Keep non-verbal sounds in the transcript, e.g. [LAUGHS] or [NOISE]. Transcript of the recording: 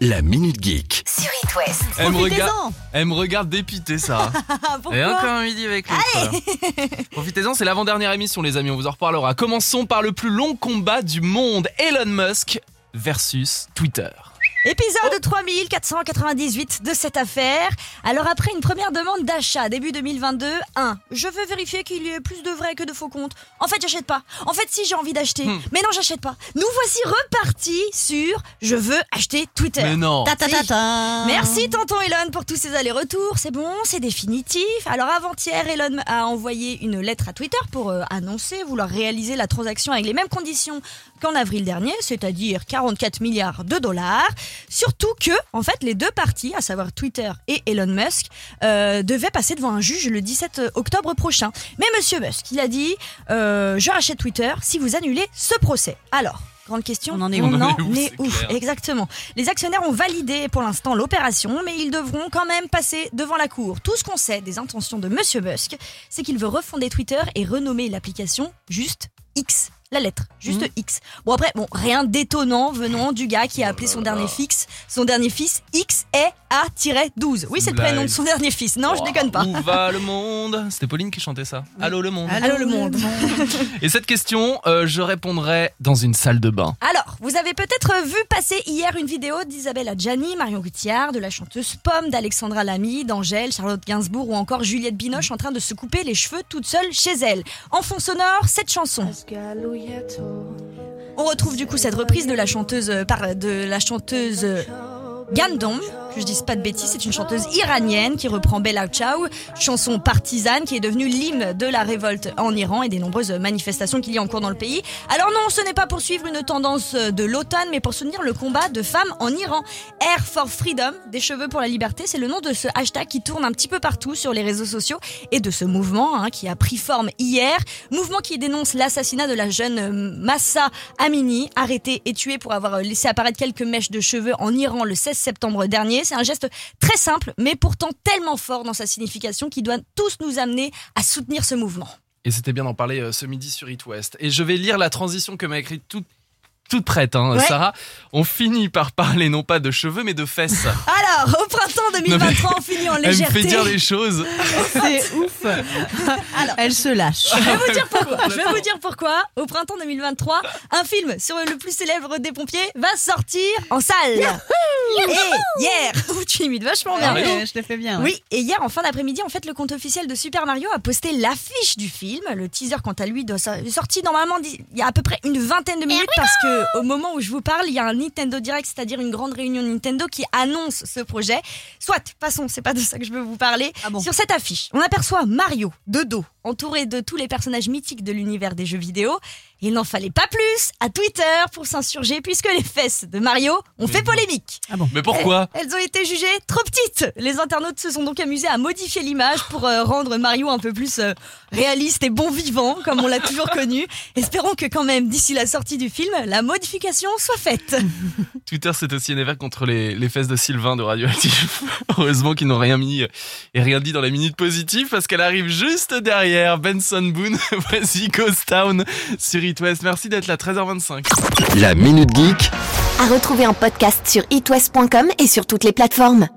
La Minute Geek. sur It West. Elle me, Profitez-en. regarde, elle me regarde dépité, ça. [LAUGHS] Pourquoi Et encore un midi avec l'autre. Profitez-en, c'est l'avant-dernière émission, les amis, on vous en reparlera. Commençons par le plus long combat du monde Elon Musk versus Twitter. Épisode 3498 de cette affaire. Alors après une première demande d'achat début 2022, 1. Je veux vérifier qu'il y ait plus de vrais que de faux comptes. En fait, j'achète pas. En fait, si j'ai envie d'acheter. Hmm. Mais non, j'achète pas. Nous voici repartis sur je veux acheter Twitter. Mais non. Ta. Merci tonton Elon pour tous ces allers-retours. C'est bon, c'est définitif. Alors avant-hier, Elon a envoyé une lettre à Twitter pour euh, annoncer vouloir réaliser la transaction avec les mêmes conditions qu'en avril dernier, c'est-à-dire 44 milliards de dollars. Surtout que, en fait, les deux parties, à savoir Twitter et Elon Musk, euh, devaient passer devant un juge le 17 octobre prochain. Mais Monsieur Musk, il a dit euh, Je rachète Twitter si vous annulez ce procès. Alors. Grande question. On en est où On On en en est où, est c'est où clair. Exactement. Les actionnaires ont validé pour l'instant l'opération, mais ils devront quand même passer devant la cour. Tout ce qu'on sait des intentions de Monsieur Musk, c'est qu'il veut refonder Twitter et renommer l'application juste X. La lettre, juste X. Bon après, bon, rien d'étonnant venant du gars qui a appelé son dernier fils, son dernier fils X est A-12. Oui, c'est le prénom de son dernier fils. Non, je Oh, déconne pas. Où va le monde [LAUGHS] C'était Pauline qui chantait ça. Allô le monde. Allô, le monde. [LAUGHS] Et cette question, euh, je répondrai dans une salle de bain. Alors, vous avez peut-être vu passer hier une vidéo d'Isabelle Adjani, Marion Cotillard, de la chanteuse Pomme, d'Alexandra Lamy, d'Angèle, Charlotte Gainsbourg ou encore Juliette Binoche en train de se couper les cheveux toute seule chez elle. En fond sonore, cette chanson. On retrouve du coup cette reprise de la chanteuse euh, par de la chanteuse euh, que je dise pas de bêtises, c'est une chanteuse iranienne qui reprend Bella Ciao, chanson partisane qui est devenue l'hymne de la révolte en Iran et des nombreuses manifestations qu'il y a en cours dans le pays. Alors non, ce n'est pas pour suivre une tendance de l'automne, mais pour soutenir le combat de femmes en Iran. Air for Freedom, des cheveux pour la liberté, c'est le nom de ce hashtag qui tourne un petit peu partout sur les réseaux sociaux et de ce mouvement hein, qui a pris forme hier. Mouvement qui dénonce l'assassinat de la jeune Massa Amini, arrêtée et tuée pour avoir laissé apparaître quelques mèches de cheveux en Iran le 16 septembre dernier. C'est un geste très simple, mais pourtant tellement fort dans sa signification qui doit tous nous amener à soutenir ce mouvement. Et c'était bien d'en parler euh, ce midi sur It West. Et je vais lire la transition que m'a écrite toute, toute prête, hein, Ouais. Sarah. On finit par parler non pas de cheveux, mais de fesses. [LAUGHS] Alors, au printemps 2023, on finit en [LAUGHS] Elle me légèreté. fait dire des choses. [LAUGHS] C'est ouf. Elle se lâche. Je vais vous dire pourquoi. Je vais vous dire pourquoi. Au printemps 2023, un film sur le plus célèbre des pompiers va sortir en salle. Et hier, [LAUGHS] tu imites vachement bien. Ah, non. Ouais, je le fais bien. ouais. Oui, et hier en fin d'après-midi, en fait, le compte officiel de Super Mario a posté l'affiche du film. Le teaser, quant à lui, est sorti normalement il y a à peu près une vingtaine de minutes parce que au moment où je vous parle, il y a un Nintendo Direct, c'est-à-dire une grande réunion Nintendo qui annonce ce projet. Soit, passons, c'est pas de ça que je veux vous parler. Ah bon Sur cette affiche, on aperçoit Mario de dos, entouré de tous les personnages mythiques de l'univers des jeux vidéo. Il n'en fallait pas plus à Twitter pour s'insurger puisque les fesses de Mario ont fait polémique. Mais pourquoi Elles ont été jugées trop petites. Les internautes se sont donc amusés à modifier l'image pour euh, rendre Mario un peu plus euh, réaliste et bon vivant, comme on l'a toujours connu. Espérons que quand même, d'ici la sortie du film, la modification soit faite. [LAUGHS] Twitter s'est aussi énervé contre les, les fesses de Sylvain de Radioactif. [LAUGHS] Heureusement qu'ils n'ont rien mis et rien dit dans la minute positive parce qu'elle arrive juste derrière Benson Boone. [LAUGHS] Voici Ghost Town sur It West. Merci d'être là, 13h25. La Minute Geek. À retrouver en podcast sur itwest.com et sur toutes les plateformes.